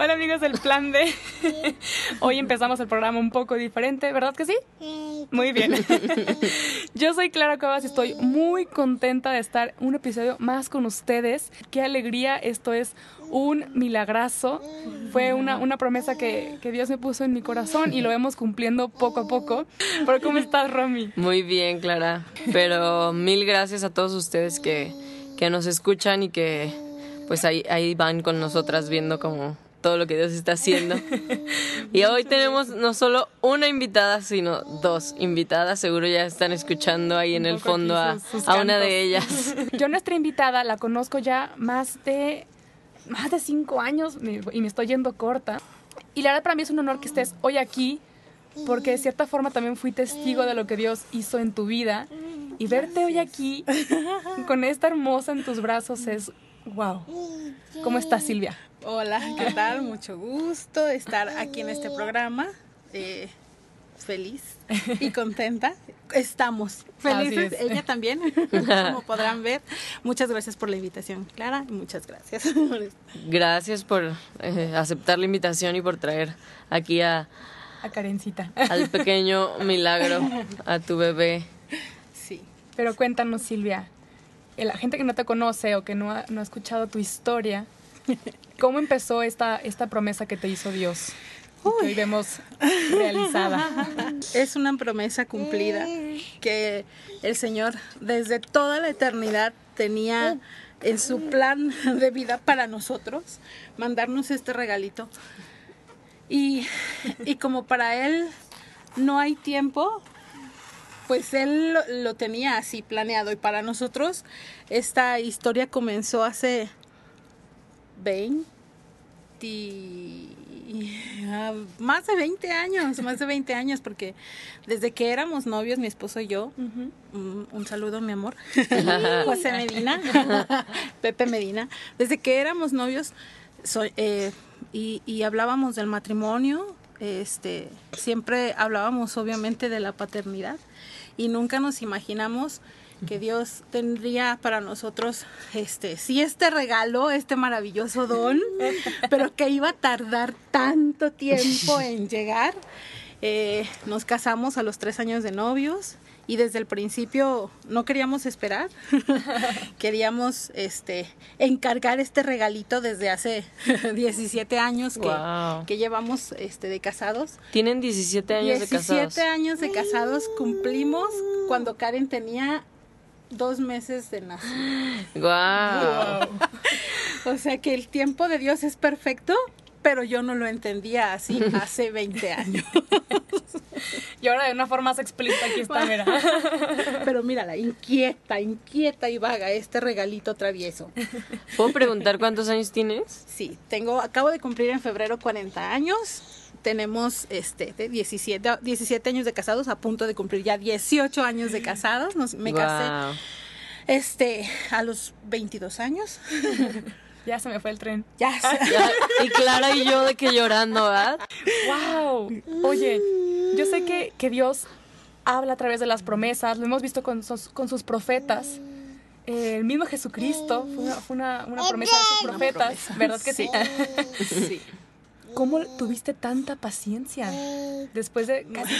Hola amigos del Plan D. Hoy empezamos el programa un poco diferente, ¿verdad que sí? Muy bien. Yo soy Clara Cuevas y estoy muy contenta de estar un episodio más con ustedes. Qué alegría, esto es un milagrazo. Fue una, una promesa que, que, Dios me puso en mi corazón y lo vemos cumpliendo poco a poco. Pero ¿cómo estás, Romy? Muy bien, Clara. Pero mil gracias a todos ustedes que, que nos escuchan y que pues ahí, ahí van con nosotras viendo como todo lo que Dios está haciendo. Y hoy tenemos no solo una invitada, sino dos invitadas. Seguro ya están escuchando ahí en el fondo a, a una de ellas. Yo nuestra invitada la conozco ya más de más de cinco años y me estoy yendo corta. Y la verdad para mí es un honor que estés hoy aquí porque de cierta forma también fui testigo de lo que Dios hizo en tu vida y verte hoy aquí con esta hermosa en tus brazos es wow. ¿Cómo estás Silvia? Hola, ¿qué tal? Mucho gusto estar aquí en este programa. Eh, feliz y contenta. Estamos felices, ella también, como podrán ver. Muchas gracias por la invitación, Clara, muchas gracias. Gracias por eh, aceptar la invitación y por traer aquí a... A Karencita. Al pequeño milagro, a tu bebé. Sí. Pero cuéntanos, Silvia, la gente que no te conoce o que no ha, no ha escuchado tu historia, ¿Cómo empezó esta, esta promesa que te hizo Dios? que hoy vemos realizada. Es una promesa cumplida que el Señor desde toda la eternidad tenía en su plan de vida para nosotros, mandarnos este regalito. Y, y como para Él no hay tiempo, pues Él lo, lo tenía así planeado. Y para nosotros esta historia comenzó hace 20, más de 20 años, más de 20 años, porque desde que éramos novios, mi esposo y yo, un, saludo, mi amor, José Medina, Pepe Medina, desde que éramos novios soy, eh, y, y hablábamos del matrimonio, este, siempre hablábamos obviamente de la paternidad y nunca nos imaginamos que Dios tendría para nosotros, este, sí, este regalo, este maravilloso don, pero que iba a tardar tanto tiempo en llegar. Eh, nos casamos a los tres años de novios y desde el principio no queríamos esperar, queríamos este, encargar este regalito desde hace 17 años que, que llevamos este, de casados. Tienen 17 años de casados. 17 años de casados cumplimos cuando Karen tenía dos meses de nacer. Wow. o sea que el tiempo de Dios es perfecto, pero yo no lo entendía así hace 20 años. y ahora de una forma más explícita aquí está, mira. pero mírala, inquieta, inquieta y vaga este regalito travieso. ¿Puedo preguntar cuántos años tienes? Sí, tengo, acabo de cumplir en febrero 40 años tenemos este 17, 17 años de casados, a punto de cumplir ya 18 años de casados. Nos, me casé este a los 22 años. Ya se me fue el tren. Ya. Y Clara y yo de que llorando, ¿verdad? ¡Wow! Oye, yo sé que, que Dios habla a través de las promesas, lo hemos visto con sus, con sus profetas. el mismo Jesucristo fue una, una, promesa de sus profetas, ¿verdad que sí? sí. ¿Cómo tuviste tanta paciencia después de casi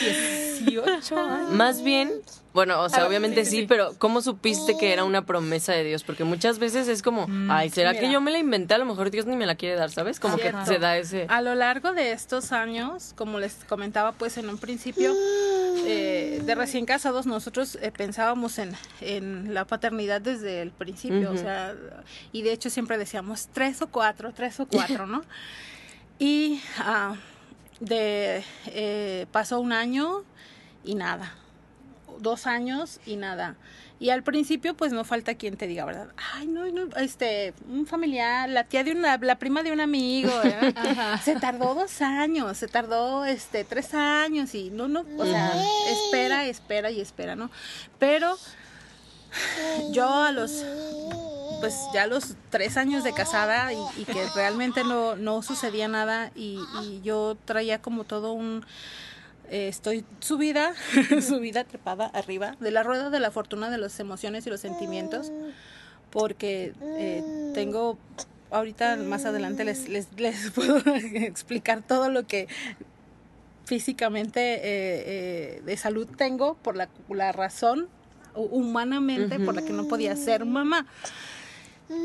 18 años? Más bien, bueno, o sea, obviamente sí, pero ¿cómo supiste que era una promesa de Dios? Porque muchas veces es como, mm, ay, ¿será que yo me la inventé? A lo mejor Dios ni me la quiere dar, ¿sabes? Como que se da ese... A lo largo de estos años, como les comentaba, pues en un principio eh, de recién casados, nosotros eh, pensábamos en, en, la paternidad desde el principio, o sea, y de hecho siempre decíamos tres o cuatro, tres o cuatro, ¿no? Y ah, de, eh, pasó un año y nada, dos años y nada. Y al principio, pues no falta quien te diga, ¿verdad? Ay, no, no, este, un familiar, la tía de una, la prima de un amigo, Se tardó dos años, se tardó, este, tres años y no, no, o sea, espera, espera y espera, ¿no? Pero yo a los pues ya los tres años de casada y, que realmente no, no sucedía nada y, yo traía como todo un... Eh, estoy subida, subida, trepada arriba de la rueda de la fortuna de las emociones y los sentimientos, porque eh, tengo ahorita más adelante les, les, les, puedo explicar todo lo que físicamente eh, eh, de salud tengo por la, la razón humanamente por la que no podía ser mamá.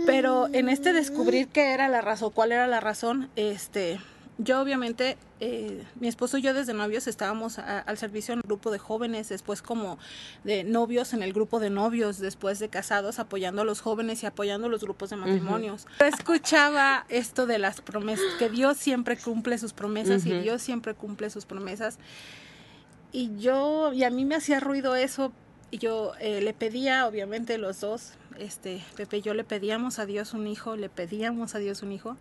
Pero en este descubrir qué era la razón, cuál era la razón, este, yo obviamente, eh, mi esposo y yo desde novios estábamos al servicio en un grupo de jóvenes, después como de novios en el grupo de novios, después de casados apoyando a los jóvenes y apoyando a los grupos de matrimonios. escuchaba esto de las promesas, que Dios siempre cumple sus promesas y Dios siempre cumple sus promesas. Y yo, y a mí me hacía ruido eso, y yo eh, le pedía, obviamente los dos, este, Pepe y yo le pedíamos a Dios un hijo, le pedíamos a Dios un hijo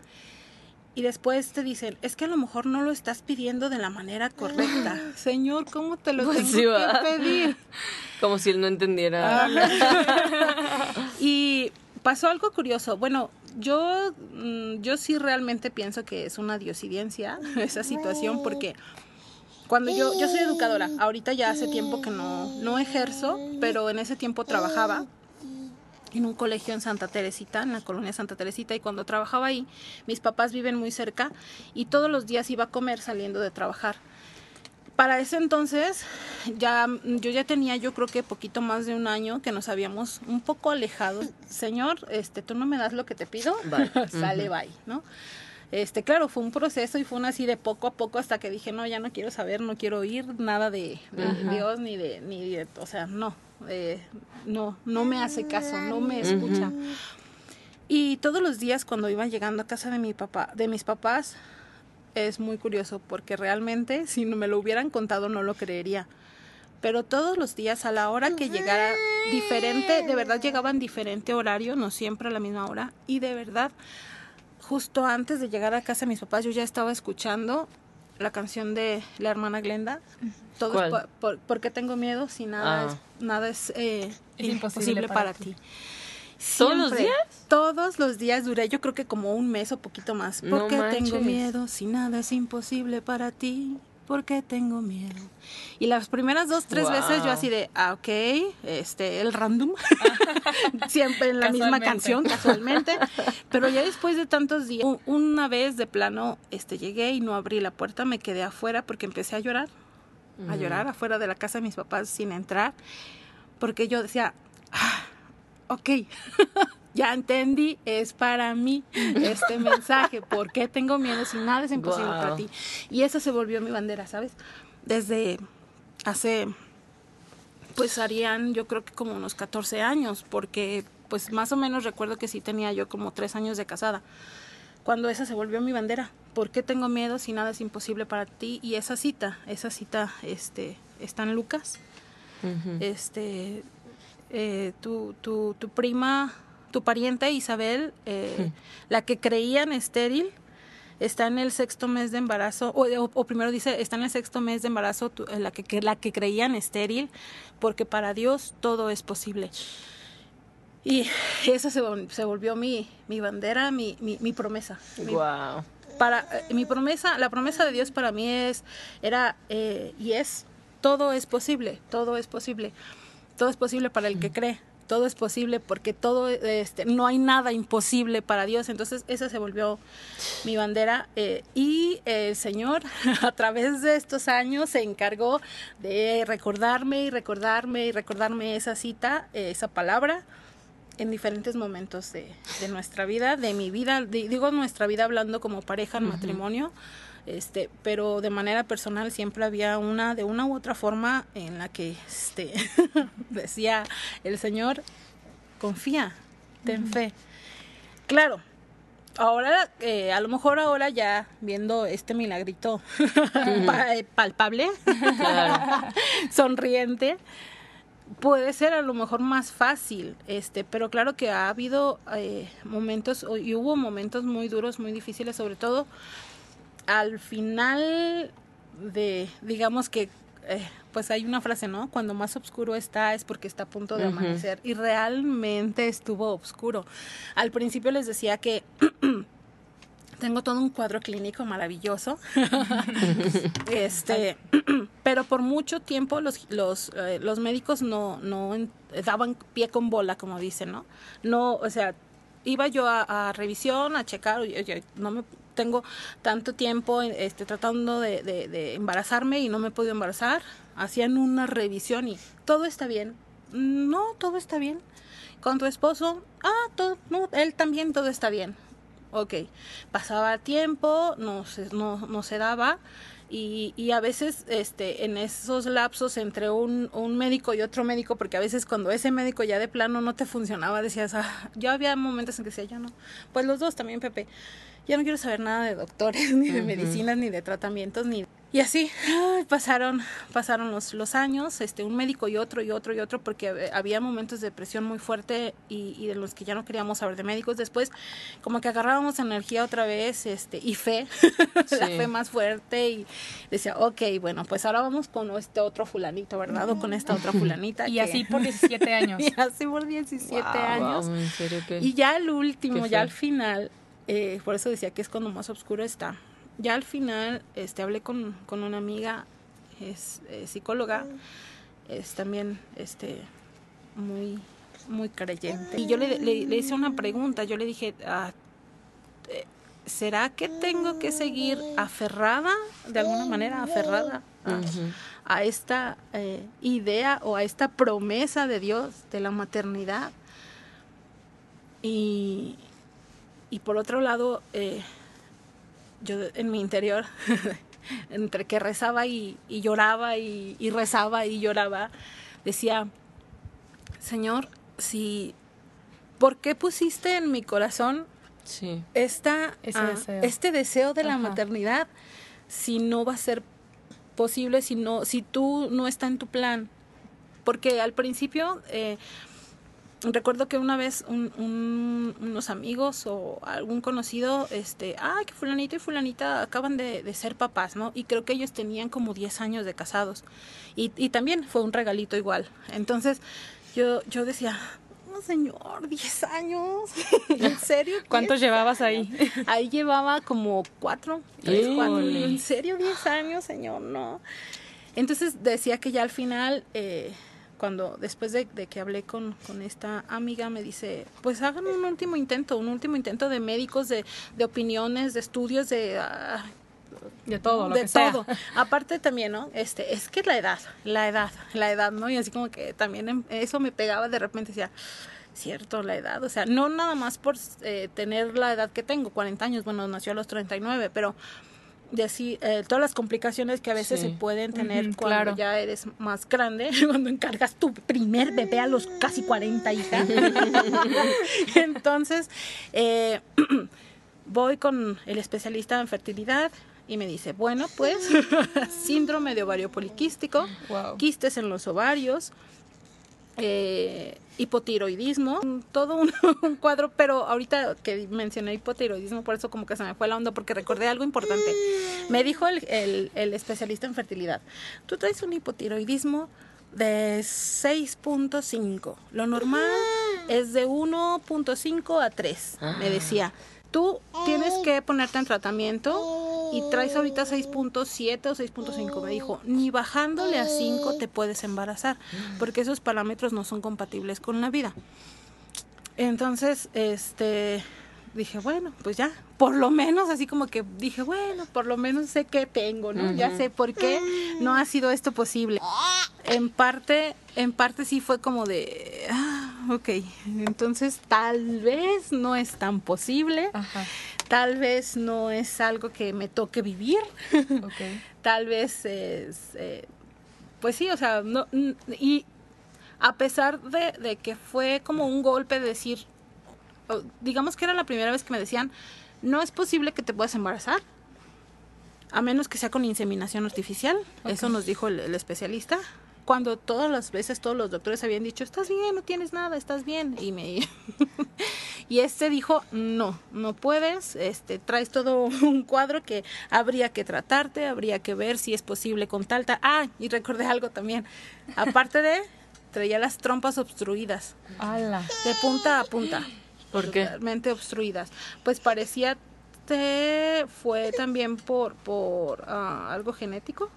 y después te dicen, es que a lo mejor no lo estás pidiendo de la manera correcta. Señor, ¿cómo te lo pues tengo que pedir? Como si él no entendiera. y pasó algo curioso. Bueno, yo, mm, yo sí realmente pienso que es una diosidencia esa situación porque cuando yo, yo soy educadora, ahorita ya hace tiempo que no, no ejerzo, pero en ese tiempo trabajaba en un colegio en Santa Teresita, en la colonia Santa Teresita, y cuando trabajaba ahí, mis papás viven muy cerca y todos los días iba a comer saliendo de trabajar. Para ese entonces, ya, yo ya tenía, yo creo que poquito más de un año que nos habíamos un poco alejado. Señor, este, tú no me das lo que te pido, sale, bye, ¿no? Este, claro, fue un proceso y fue un así de poco a poco hasta que dije, no, ya no quiero saber, no quiero oír nada de, Dios ni de, ni de, o sea, no, eh, no, no me hace caso, no me escucha. Y todos los días cuando iba llegando a casa de mi papá, de mis papás, es muy curioso porque realmente si no me lo hubieran contado no lo creería. Pero todos los días a la hora que llegara diferente, de verdad llegaban diferente horario, no siempre a la misma hora, y de verdad justo antes de llegar a casa de mis papás yo ya estaba escuchando la canción de la hermana Glenda. Todo es por, porque tengo miedo si nada es, ah. nada es, eh, imposible, para, ti. ¿Todos los días? Todos los días duré, yo creo que como un mes o poquito más. Porque tengo miedo si nada es imposible para ti. Porque tengo miedo. Y las primeras dos, tres veces yo así de, ah, ok, este, el random, siempre en la misma canción, casualmente. Pero ya después de tantos días, una vez de plano, este, llegué y no abrí la puerta, me quedé afuera porque empecé a llorar, a llorar afuera de la casa de mis papás sin entrar, porque yo decía, ah, ok. Ya entendí, es para mí este mensaje. ¿Por qué tengo miedo si nada es imposible para ti? Y esa se volvió mi bandera, ¿sabes? Desde hace, pues harían yo creo que como unos 14 años, porque pues más o menos recuerdo que sí tenía yo como tres años de casada. Cuando esa se volvió mi bandera, ¿por qué tengo miedo si nada es imposible para ti? Y esa cita, esa cita, este, está en Lucas. Este, eh, tu, tu, tu prima tu pariente Isabel, eh, la que creían estéril, está en el sexto mes de embarazo, o, primero dice, está en el sexto mes de embarazo, eh, la, que, la que creían estéril, porque para Dios todo es posible. Y esa se, se volvió mi, mi bandera, mi, mi, promesa. Wow. para, eh, mi promesa, la promesa de Dios para mí es, era y es, todo es posible, todo es posible. Todo es posible para el que cree todo es posible porque todo, este, no hay nada imposible para Dios. Entonces esa se volvió mi bandera eh, y el Señor a través de estos años se encargó de recordarme y recordarme y recordarme esa cita, eh, esa palabra en diferentes momentos de, nuestra vida, de mi vida, digo nuestra vida hablando como pareja en matrimonio, este, pero de manera personal siempre había una, de una u otra forma, en la que este, decía el Señor, confía, ten fe. Claro, ahora, eh, a lo mejor ahora ya viendo este milagrito eh, palpable, sonriente, puede ser a lo mejor más fácil, este, pero claro que ha habido eh, momentos y hubo momentos muy duros, muy difíciles, sobre todo al final de, digamos que, eh, pues hay una frase, ¿no? Cuando más oscuro está es porque está a punto de amanecer. Y realmente estuvo oscuro. Al principio les decía que tengo todo un cuadro clínico maravilloso. este, pero por mucho tiempo los, los, eh, los médicos no, no daban pie con bola, como dicen, ¿no? No, o sea, iba yo a, revisión, a checar, oye, no me tengo tanto tiempo este, tratando de, de, embarazarme y no me he podido embarazar. Hacían una revisión y todo está bien. No, todo está bien. Con tu esposo, ah, todo, no, él también todo está bien ok, pasaba tiempo, no se, no, no se daba y, y, a veces este, en esos lapsos entre un, un, médico y otro médico, porque a veces cuando ese médico ya de plano no te funcionaba, decías, ah, yo había momentos en que decía, ya no, pues los dos también, Pepe, ya no quiero saber nada de doctores, ni de medicinas, ni de tratamientos, ni y así pasaron, pasaron los, los años, este, un médico y otro y otro y otro, porque había momentos de depresión muy fuerte y, y de los que ya no queríamos saber de médicos. Después, como que agarrábamos energía otra vez este, y fe, la fe más fuerte y decía, ok, bueno, pues ahora vamos con este otro fulanito, ¿verdad? O con esta otra fulanita. y así por 17 años. y así por 17 años. Y ya el último, ya al final, eh, por eso decía que es cuando más oscuro está ya al final este, hablé con, con una amiga, es psicóloga, es también este, muy, muy creyente. Y yo le, le, hice una pregunta, yo le dije, ah, eh, ¿será que tengo que seguir aferrada, de alguna manera aferrada a, esta eh, idea o a esta promesa de Dios de la maternidad? Y, y por otro lado, eh, yo en mi interior, entre que rezaba y, lloraba y, rezaba y lloraba, decía, Señor, si, ¿por qué pusiste en mi corazón esta, ah, este deseo de la maternidad si no va a ser posible, si, no, si tú no está en tu plan? Porque al principio... Eh, recuerdo que una vez unos amigos o algún conocido, este, ah, que fulanito y fulanita acaban de, ser papás, ¿no? Y creo que ellos tenían como 10 años de casados. Y, y también fue un regalito igual. Entonces yo, yo decía, no señor, 10 años. ¿En serio? ¿Cuántos llevabas ahí? Ahí llevaba como 4, 3, 4. ¿En serio 10 años, señor? No. Entonces decía que ya al final... Eh, cuando después de, que hablé con, con, esta amiga me dice, pues hagan un último intento, un último intento de médicos, de, de opiniones, de estudios, de... Ah, de todo, lo de todo. Aparte también, ¿no? Este, es que la edad, la edad, la edad, ¿no? Y así como que también em, eso me pegaba de repente, decía, cierto, la edad, o sea, no nada más por eh, tener la edad que tengo, 40 años, bueno, nació a los 39, pero de así, eh, todas las complicaciones que a veces se pueden tener cuando ya eres más grande, cuando encargas tu primer bebé a los casi 40 hijas. Entonces, eh, voy con el especialista en fertilidad y me dice, bueno, pues síndrome de ovario poliquístico, quistes en los ovarios, eh, hipotiroidismo, todo un, cuadro, pero ahorita que mencioné hipotiroidismo, por eso como que se me fue la onda, porque recordé algo importante. Me dijo el, el, especialista en fertilidad, tú traes un hipotiroidismo de 6.5, lo normal es de 1.5 a 3, me decía. Tú tienes que ponerte en tratamiento y traes ahorita 6.7 o 6.5. Me dijo, ni bajándole a 5 te puedes embarazar, porque esos parámetros no son compatibles con la vida. Entonces, este, dije, bueno, pues ya, por lo menos así como que dije, bueno, por lo menos sé que tengo, ¿no? Ya sé por qué no ha sido esto posible. En parte, en parte sí fue como de, ah, ok, entonces tal vez no es tan posible, tal vez no es algo que me toque vivir, tal vez es, eh, pues sí, o sea, no, y a pesar de, de, que fue como un golpe de decir, digamos que era la primera vez que me decían, no es posible que te puedas embarazar, a menos que sea con inseminación artificial, eso nos dijo el especialista, cuando todas las veces todos los doctores habían dicho, estás bien, no tienes nada, estás bien. Y me y este dijo, no, no puedes, este, traes todo un cuadro que habría que tratarte, habría que ver si es posible con talta. Ah, y recordé algo también. Aparte de, traía las trompas obstruidas. ¡Hala! De punta a punta. ¿Por qué? Totalmente obstruidas. Pues parecía que fue también por, por ah, algo genético.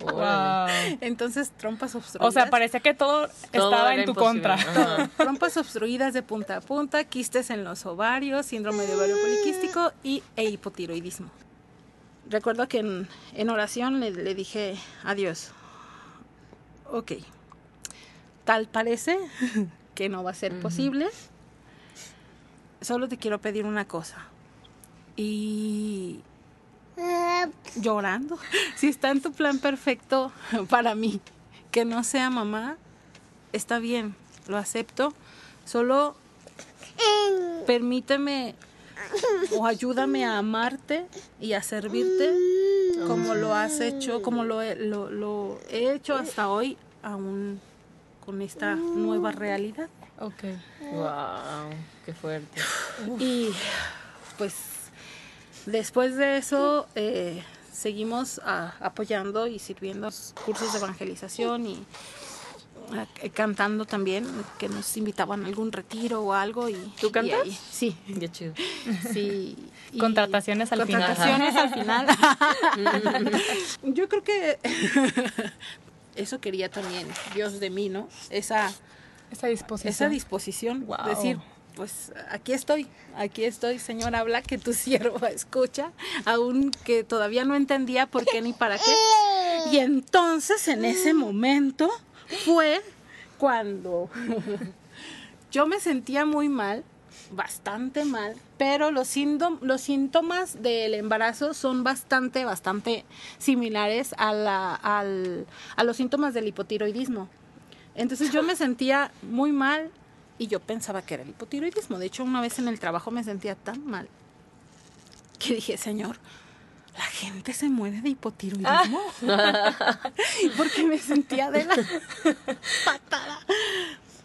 Wow. Entonces, trompas obstruidas. O sea, parecía que todo, Todo estaba en tu imposible. contra. Ajá. Trompas obstruidas de punta a punta, quistes en los ovarios, síndrome de ovario poliquístico y, e hipotiroidismo. Recuerdo que en, en oración le, le dije adiós. Ok, tal parece que no va a ser posible. Solo te quiero pedir una cosa. Y llorando, si está en tu plan perfecto para mí, que no sea mamá, está bien, lo acepto. Solo permíteme o ayúdame a amarte y a servirte como lo has hecho, como lo he, lo, lo he hecho hasta hoy, aún con esta nueva realidad. Ok. Wow, qué fuerte. Y pues después de eso eh, seguimos apoyando y sirviendo cursos de evangelización y eh, cantando también, que nos invitaban a algún retiro o algo. Y, ¿Tú y cantas? ahí- sí, Qué chido. sí. y- Contrataciones al final. Contrataciones al final. Yo creo que eso quería también Dios de mí, ¿no? Esa, Esa disposición. esa disposición. Wow. Decir, pues aquí estoy, aquí estoy, Señor, habla que tu siervo escucha, aun que todavía no entendía por qué ni para qué. Y entonces en ese momento fue cuando yo me sentía muy mal, bastante mal, pero los, los síntomas del embarazo son bastante, bastante similares a, la, al- a los síntomas del hipotiroidismo. Entonces yo me sentía muy mal y yo pensaba que era el hipotiroidismo. De hecho, una vez en el trabajo me sentía tan mal que dije, Señor, la gente se muere de hipotiroidismo. Porque me sentía de la patada.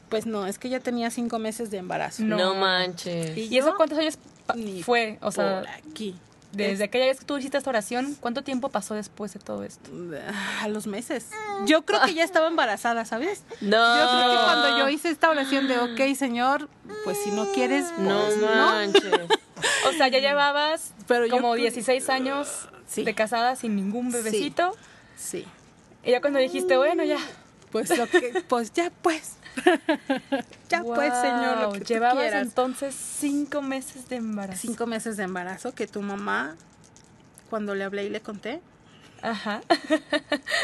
Pues no, es que ya tenía cinco meses de embarazo. No. No, manches. ¿Y eso cuántos años Ni fue? O sea, por aquí. desde aquella vez que tú hiciste esta oración, ¿cuánto tiempo pasó después de todo esto? A los meses. Yo creo que ya estaba embarazada, ¿sabes? No. Yo creo que cuando yo hice esta oración de, ok, Señor, pues si no quieres, No pues no. manches. O sea, ya llevabas Pero yo como creo- 16 años Sí. de casada sin ningún bebecito. Sí. Y ya cuando dijiste, bueno, ya. Pues lo que, pues ya pues. ya pues, Señor, lo que tú Llevabas quieras. entonces cinco meses de embarazo. Cinco meses de embarazo que tu mamá, cuando le hablé y le conté, Ajá.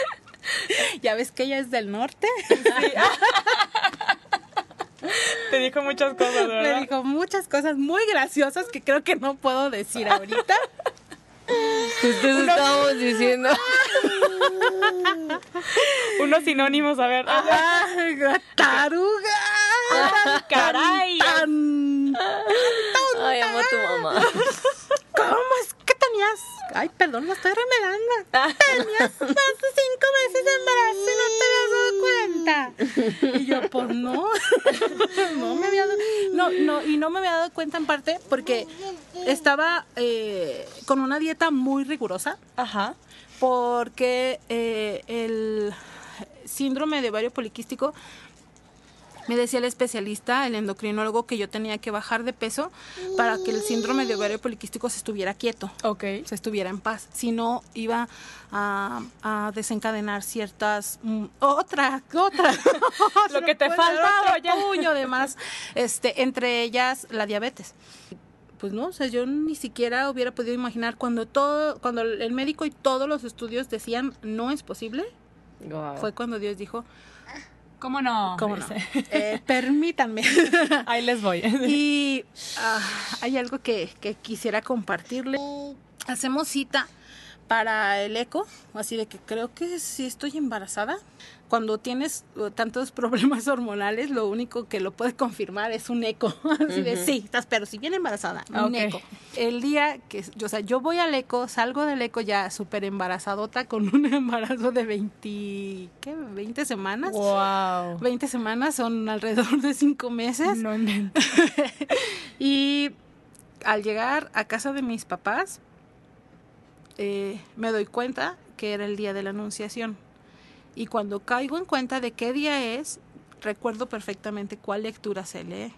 ya ves que ella es del norte, Te dijo muchas cosas, me ¿verdad? dijo muchas cosas muy graciosas que creo que no puedo decir ahorita. Ustedes estábamos diciendo. Unos sinónimos, a ver. ¡Ay, taruga! ¡Caray! Tan- Ay, amo a tu mamá. ¿Cómo es que tenías? Ay, perdón, me estoy remelando. Tenías más de cinco meses de embarazo y no te habías dado cuenta. Y yo, pues no. No me había dado. No, no, y no me había dado cuenta en parte porque estaba eh, con una dieta muy rigurosa. Ajá. Porque eh, el síndrome de ovario poliquístico me decía el especialista, el endocrinólogo, que yo tenía que bajar de peso para que el síndrome de ovario poliquístico se estuviera quieto, Ok. se estuviera en paz. Si no, iba a, a desencadenar ciertas... mm, otra, otra. Lo que te faltaba ya. puño de más, este, entre ellas la diabetes. Pues no, o sea, yo ni siquiera hubiera podido imaginar cuando todo, cuando el médico y todos los estudios decían no es posible, Guau. fue cuando Dios dijo, ¿Cómo no? ¿cómo no? Eh, permítanme. Ahí les voy. y ah, hay algo que, que quisiera compartirle. Hacemos cita para el eco, así de que creo que sí estoy embarazada. Cuando tienes uh, tantos problemas hormonales, lo único que lo puede confirmar es un eco. Así de, sí, estás, pero si bien embarazada, un eco. El día que, yo, o sea, yo voy al eco, salgo del eco ya súper embarazadota con un embarazo de 20, ¿qué? 20 semanas. Wow. 20 semanas son alrededor de 5 meses. No inventes. Y al llegar a casa de mis papás, eh, me doy cuenta que era el día de la anunciación. Y cuando caigo en cuenta de qué día es, recuerdo perfectamente cuál lectura se lee.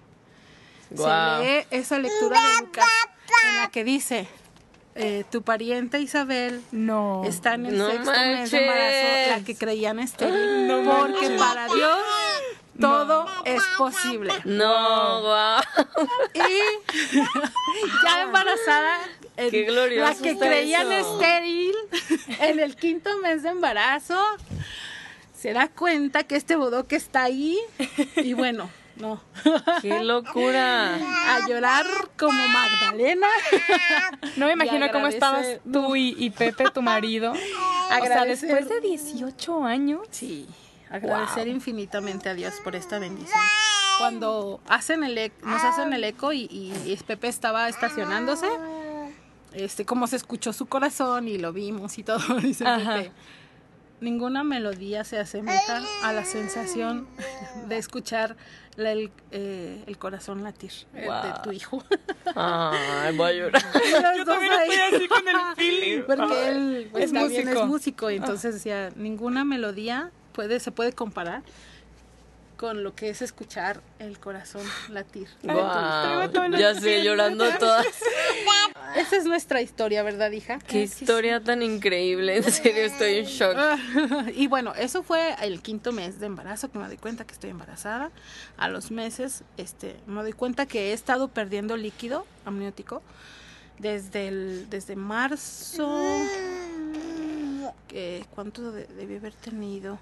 Se lee esa lectura de Lucas en la que dice, eh, tu pariente Isabel No. está en el No sexto mes de embarazo, manches. la que creían estéril, porque para Dios todo es posible. No, guau. Y ya embarazada, en- Qué glorioso la que creían eso. estéril en el quinto mes de embarazo, se da cuenta que este bodoque está ahí y bueno, no, Qué locura. a llorar como Magdalena. No me imagino cómo estabas tú y, y Pepe, tu marido. O sea, Agradecer- después de 18 años. Sí, agradecer infinitamente a Dios por esta bendición. Cuando hacen el ec- nos hacen el eco y, y- y Pepe estaba estacionándose, este, como se escuchó su corazón y lo vimos y todo, dice. Pepe, ninguna melodía se asemeja a la sensación de escuchar la- el, eh, el corazón latir de tu hijo. Ay, voy a llorar. Yo también estoy así con el feeling. Porque él pues, Es también músico. es músico entonces decía, ninguna melodía puede, se puede comparar con lo que es escuchar el corazón latir. Ya sé, llorando todas. Esa es nuestra historia, ¿verdad, hija? Qué historia tan increíble. En serio, estoy en shock. y bueno, eso fue el quinto mes de embarazo que me doy cuenta que estoy embarazada. A los meses, este, me doy cuenta que he estado perdiendo líquido amniótico desde el, desde marzo. que- ¿Cuánto de- debí haber tenido?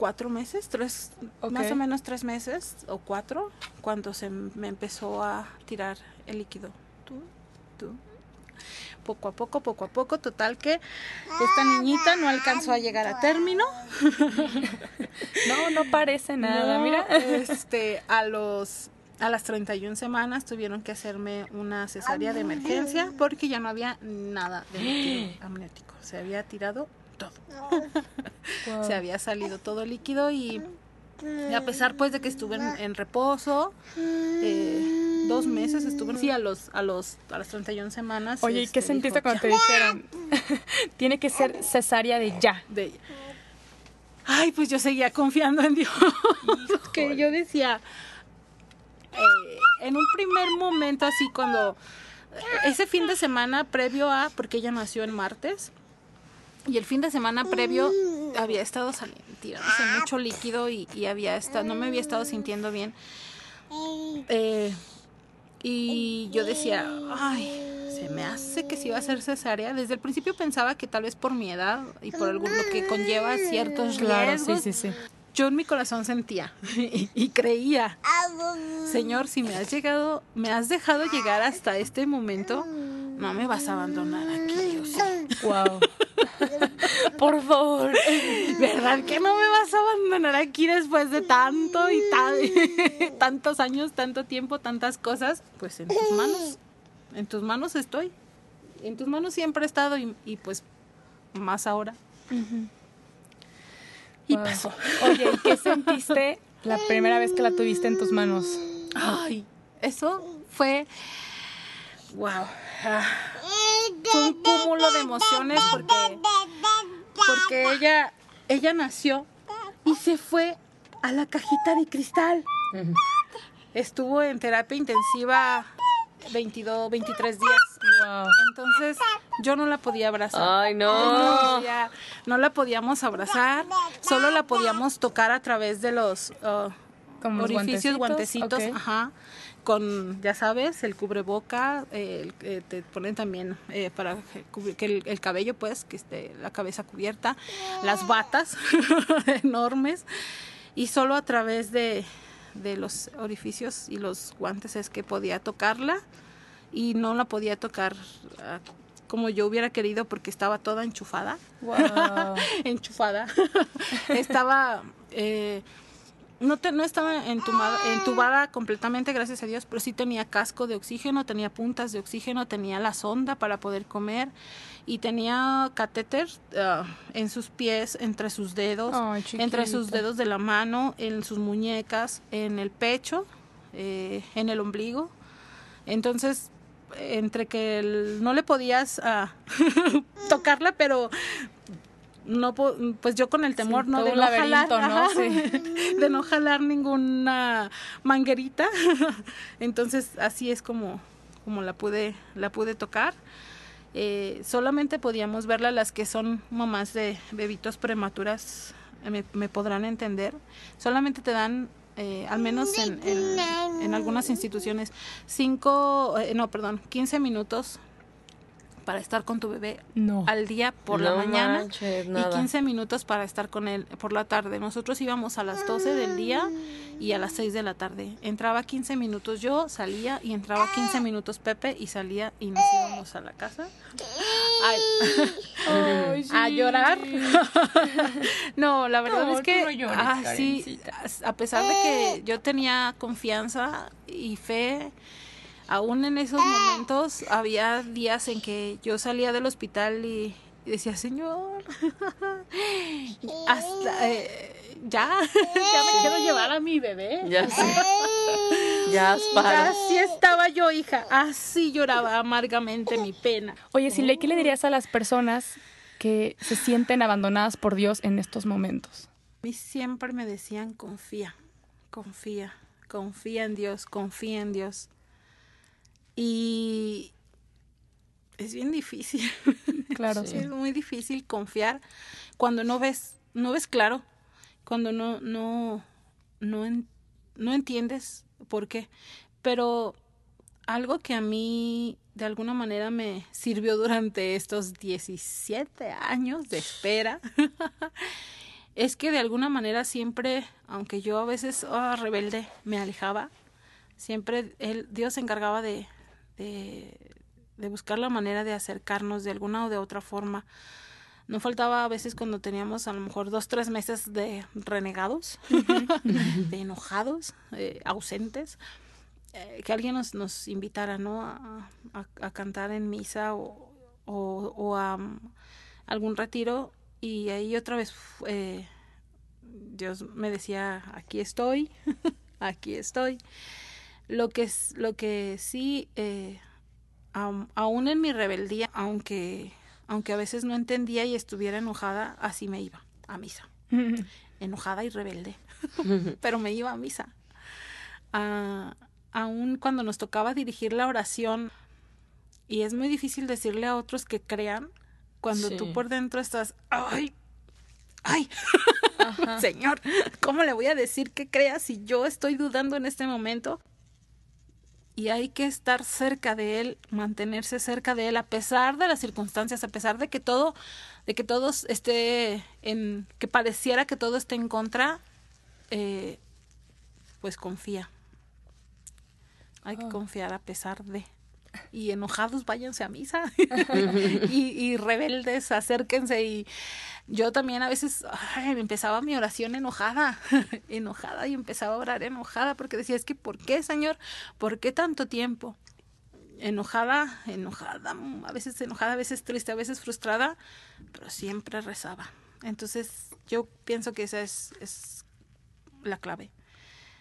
Cuatro meses, tres, más o menos tres meses o cuatro, cuando se me empezó a tirar el líquido. Tú, tú, poco a poco, poco a poco, total que esta niñita no alcanzó a llegar a término. No, no parece nada. No, Mira. este, a los a las 31 semanas tuvieron que hacerme una cesárea de emergencia porque ya no había nada de líquido amniótico. Se había tirado todo. Wow. Se había salido todo líquido y, y a pesar pues de que estuve en, en reposo, eh, dos meses estuve sí, a los a los a las 31 semanas. Oye, ¿y qué este, sentiste dijo, cuando te dijeron? Tiene que ser cesárea de ya. de. Ay, pues yo seguía confiando en Dios. que yo decía, eh, en un primer momento así cuando ese fin de semana previo a, porque ella nació en martes, y el fin de semana previo había estado saliendo, tirándose mucho líquido y, y había estado, no me había estado sintiendo bien. Eh, y yo decía, ay, se me hace que si va a ser cesárea. Desde el principio pensaba que tal vez por mi edad y por algún, lo que conlleva ciertos Claro, sí, riesgos, sí, sí. yo en mi corazón sentía y, y creía, Señor, si me has llegado, me has dejado llegar hasta este momento, no me vas a abandonar aquí, sé. Wow. Por favor. ¿Verdad que no me vas a abandonar aquí después de tanto y ta- tantos años, tanto tiempo, tantas cosas? Pues en tus manos, en tus manos estoy. En tus manos siempre he estado y, y pues más ahora. Y Wow. pasó. Oye, ¿y qué sentiste la primera vez que la tuviste en tus manos? Ay, eso fue, wow, ah, fue un cúmulo de emociones porque, porque ella, ella nació y se fue a la cajita de cristal. Estuvo en terapia intensiva 22, 23 días. Wow. Entonces yo no la podía abrazar. Ay, No, no. podía- no la podíamos abrazar, solo la podíamos tocar a través de los uh, Como orificios, guantecitos, ajá, con, ya sabes, el cubreboca, eh, eh, te ponen también eh, para que cubri- que el, el cabello, pues, que esté la cabeza cubierta, las batas enormes, y solo a través de, de los orificios y los guantes es que podía tocarla y no la podía tocar ah, como yo hubiera querido porque estaba toda enchufada. Wow. enchufada. estaba... no, te- no estaba entumada- entubada completamente, gracias a Dios, pero sí tenía casco de oxígeno, tenía puntas de oxígeno, tenía la sonda para poder comer y tenía catéter ah, en sus pies, entre sus dedos, entre sus dedos de la mano, en sus muñecas, en el pecho, eh, en el ombligo. Entonces, entre que el- no le podías ah, tocarla, pero no pues yo con el temor Sí, no de no jalar, ¿no? ajá, Sí. de no jalar ninguna manguerita. Entonces, así es como como la pude la pude tocar. Eh, solamente podíamos verla las que son mamás de bebitos prematuras eh, me, me podrán entender. Solamente te dan, eh, al menos en, en- en algunas instituciones, cinco, eh, no, perdón, 15 minutos para estar con tu bebé No. al día por la mañana manches, y nada. 15 minutos para estar con él por la tarde. Nosotros íbamos a las 12 del día y a las 6 de la tarde. Entraba 15 minutos yo, salía y entraba 15 minutos Pepe y salía y nos íbamos a la casa. Ay, a llorar. no, la verdad No, es que no llores, ah, sí, a pesar de que yo tenía confianza y fe, aún en esos momentos había días en que yo salía del hospital y, y decía, Señor, hasta eh, ya, ya me quiero llevar a mi bebé. Ya sé. Ya para. así estaba yo, hija. Así lloraba amargamente mi pena. Oye, Silvia, ¿qué le dirías a las personas que se sienten abandonadas por Dios en estos momentos? A mí siempre me decían confía, confía, confía en Dios, confía en Dios. Y es bien difícil. Claro, Sí. Es muy difícil confiar cuando no ves, no ves claro, cuando no, no, no, en- no entiendes por qué. Pero algo que a mí de alguna manera me sirvió durante estos 17 años de espera es que de alguna manera siempre, aunque yo a veces ah, rebelde me alejaba, siempre él, Dios se encargaba de, de, de buscar la manera de acercarnos de alguna o de otra forma. No faltaba a veces cuando teníamos a lo mejor dos, tres meses de renegados, de enojados, eh, ausentes, eh, que alguien nos, nos invitara ¿no? a, a- a cantar en misa o, o, o a mm, algún retiro y ahí otra vez eh, Dios me decía, aquí estoy, aquí estoy. Lo que, es- lo que sí, eh, aún en mi rebeldía, aunque, aunque a veces no entendía y estuviera enojada, así me iba a misa. Enojada y rebelde, pero me iba a misa. Ah, aún cuando nos tocaba dirigir la oración, y es muy difícil decirle a otros que crean, cuando Sí. tú por dentro estás, ay, ay, Señor, ¿cómo le voy a decir que crea si yo estoy dudando en este momento? Y hay que estar cerca de él, mantenerse cerca de él, a pesar de las circunstancias, a pesar de que todo, de que todos esté en, que pareciera que todo esté en contra, eh, pues confía. Hay que Oh. confiar a pesar de. Y enojados, váyanse a misa. y, y rebeldes, acérquense. Y yo también a veces ay, empezaba mi oración enojada, enojada, y empezaba a orar enojada, porque decía, es que ¿por qué, Señor? ¿Por qué tanto tiempo? Enojada, enojada, a veces enojada, a veces triste, a veces frustrada, pero siempre rezaba. Entonces, yo pienso que esa es, es la clave.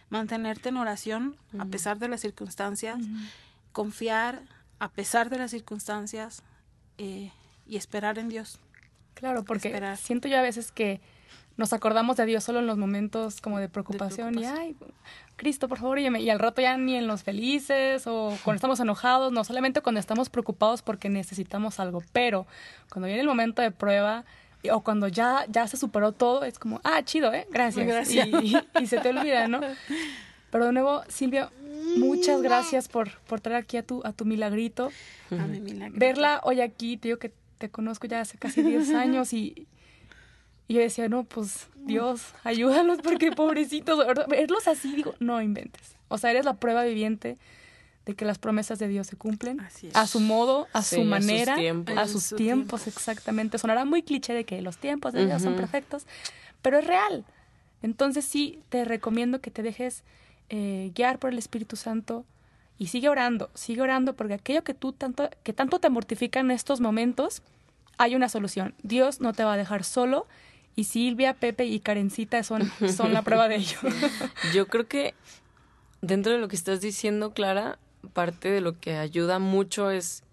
Mantenerte en oración a pesar de las circunstancias, confiar a pesar de las circunstancias eh, y esperar en Dios. Claro, porque Esperar. siento yo a veces que nos acordamos de Dios solo en los momentos como de preocupación, y ay, Cristo, por favor, y, y al rato ya ni en los felices o cuando estamos enojados, no solamente cuando estamos preocupados porque necesitamos algo, pero cuando viene el momento de prueba y- o cuando ya, ya se superó todo, es como, ah, chido, ¿eh? Gracias. Gracias. Y, y se te olvida, ¿no? Pero de nuevo, Silvia, muchas gracias por, por traer aquí a tu, a tu milagrito A mi milagro. verla hoy aquí, te digo que te conozco ya hace casi 10 años y, y yo decía, no, pues Dios, ayúdalos porque pobrecitos, ¿verdad? verlos así, digo, no inventes. O sea, eres la prueba viviente de que las promesas de Dios se cumplen Así es. a su modo, a Sí, su a sus manera, tiempos. a sus su tiempos, exactamente. Sonará muy cliché de que los tiempos de Dios son perfectos, pero es real. Entonces sí, te recomiendo que te dejes eh, guiar por el Espíritu Santo y sigue orando, sigue orando porque aquello que tú tanto, que tanto te mortifica en estos momentos, hay una solución. Dios no te va a dejar solo y Silvia, Pepe y Karencita son, son la prueba de ello. Yo creo que dentro de lo que estás diciendo, Clara, parte de lo que ayuda mucho es,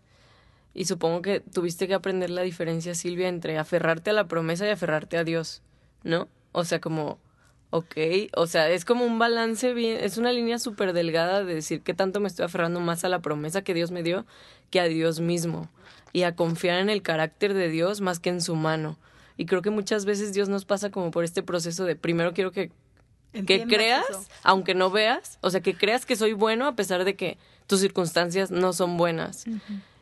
y supongo que tuviste que aprender la diferencia, Silvia, entre aferrarte a la promesa y aferrarte a Dios, ¿no? O sea, como, ok, o sea, es como un balance bien, es una línea súper delgada de decir que tanto me estoy aferrando más a la promesa que Dios me dio que a Dios mismo, y a confiar en el carácter de Dios más que en su mano. Y creo que muchas veces Dios nos pasa como por este proceso de primero quiero que que creas, eso. aunque no veas, o sea, que creas que soy bueno a pesar de que tus circunstancias no son buenas.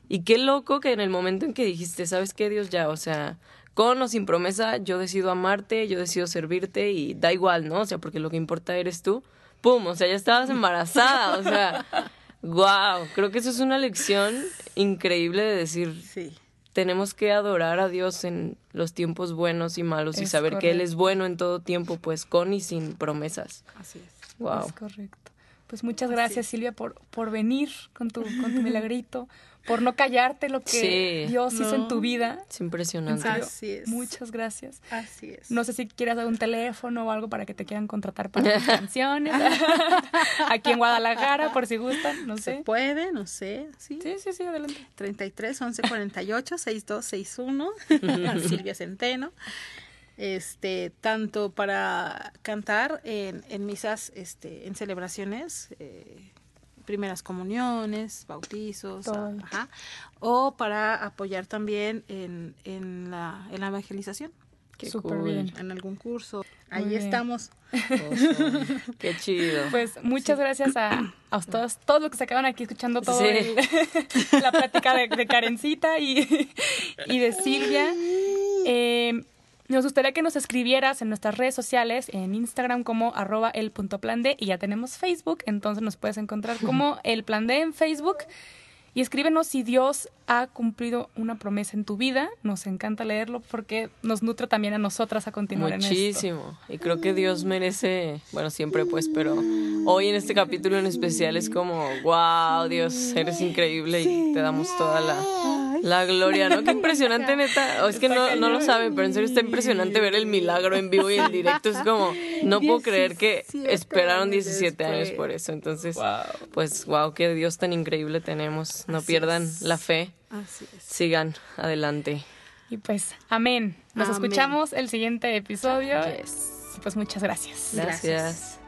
Y qué loco que en el momento en que dijiste, ¿sabes qué, Dios? Ya, o sea, con o sin promesa, yo decido amarte, yo decido servirte y da igual, ¿no? O sea, porque lo que importa eres tú. ¡Pum! O sea, ya estabas embarazada, o sea, wow. Creo que eso es una lección increíble de decir, Sí. tenemos que adorar a Dios en los tiempos buenos y malos y saber que Él es bueno en todo tiempo, pues con y sin promesas. Así es. Wow. Es correcto. Pues muchas gracias, Silvia, por, por venir con tu, con tu milagrito, por no callarte lo que Sí. Dios hizo en tu vida. Es impresionante. Así es. Muchas gracias. Así es. No sé si quieras dar un teléfono o algo para que te quieran contratar para tus canciones. Aquí en Guadalajara, por si gustan, no se sé. puede, no sé, sí. Sí, sí, sí, adelante. 33 11 48 6261 Silvia Centeno. Este, tanto para cantar en, en misas, este, en celebraciones, eh, primeras comuniones, bautizos, a- ajá, o para apoyar también en, en, la, en la evangelización, Qué Súper cool. bien. en algún curso. Ahí bien. estamos. Awesome. Qué chido. Pues muchas gracias a, a todos, todos los que se acaban aquí escuchando todo Sí. el- la plática de, de Karencita y, y de Silvia. Eh, nos gustaría que nos escribieras en nuestras redes sociales, en Instagram como arroba el punto plan D y ya tenemos Facebook, entonces nos puedes encontrar como el plan D en Facebook. Y escríbenos si Dios ha cumplido una promesa en tu vida. Nos encanta leerlo porque nos nutre también a nosotras a continuar en esto. Muchísimo. Y creo que Dios merece, bueno, siempre pues, pero hoy en este capítulo en especial es como, wow, Dios, eres increíble y te damos toda la, la gloria, ¿no? Qué impresionante, neta. O es que no, no lo saben, pero en serio está impresionante ver el milagro en vivo y en directo. Es como, no puedo creer que 17 esperaron años 17 años por eso. Entonces, pues, wow, qué Dios tan increíble tenemos. No pierdan la fe, Así es. sigan adelante. Y pues, amén. Nos Amén. escuchamos el siguiente episodio. Yes. Pues muchas gracias. Gracias. Gracias.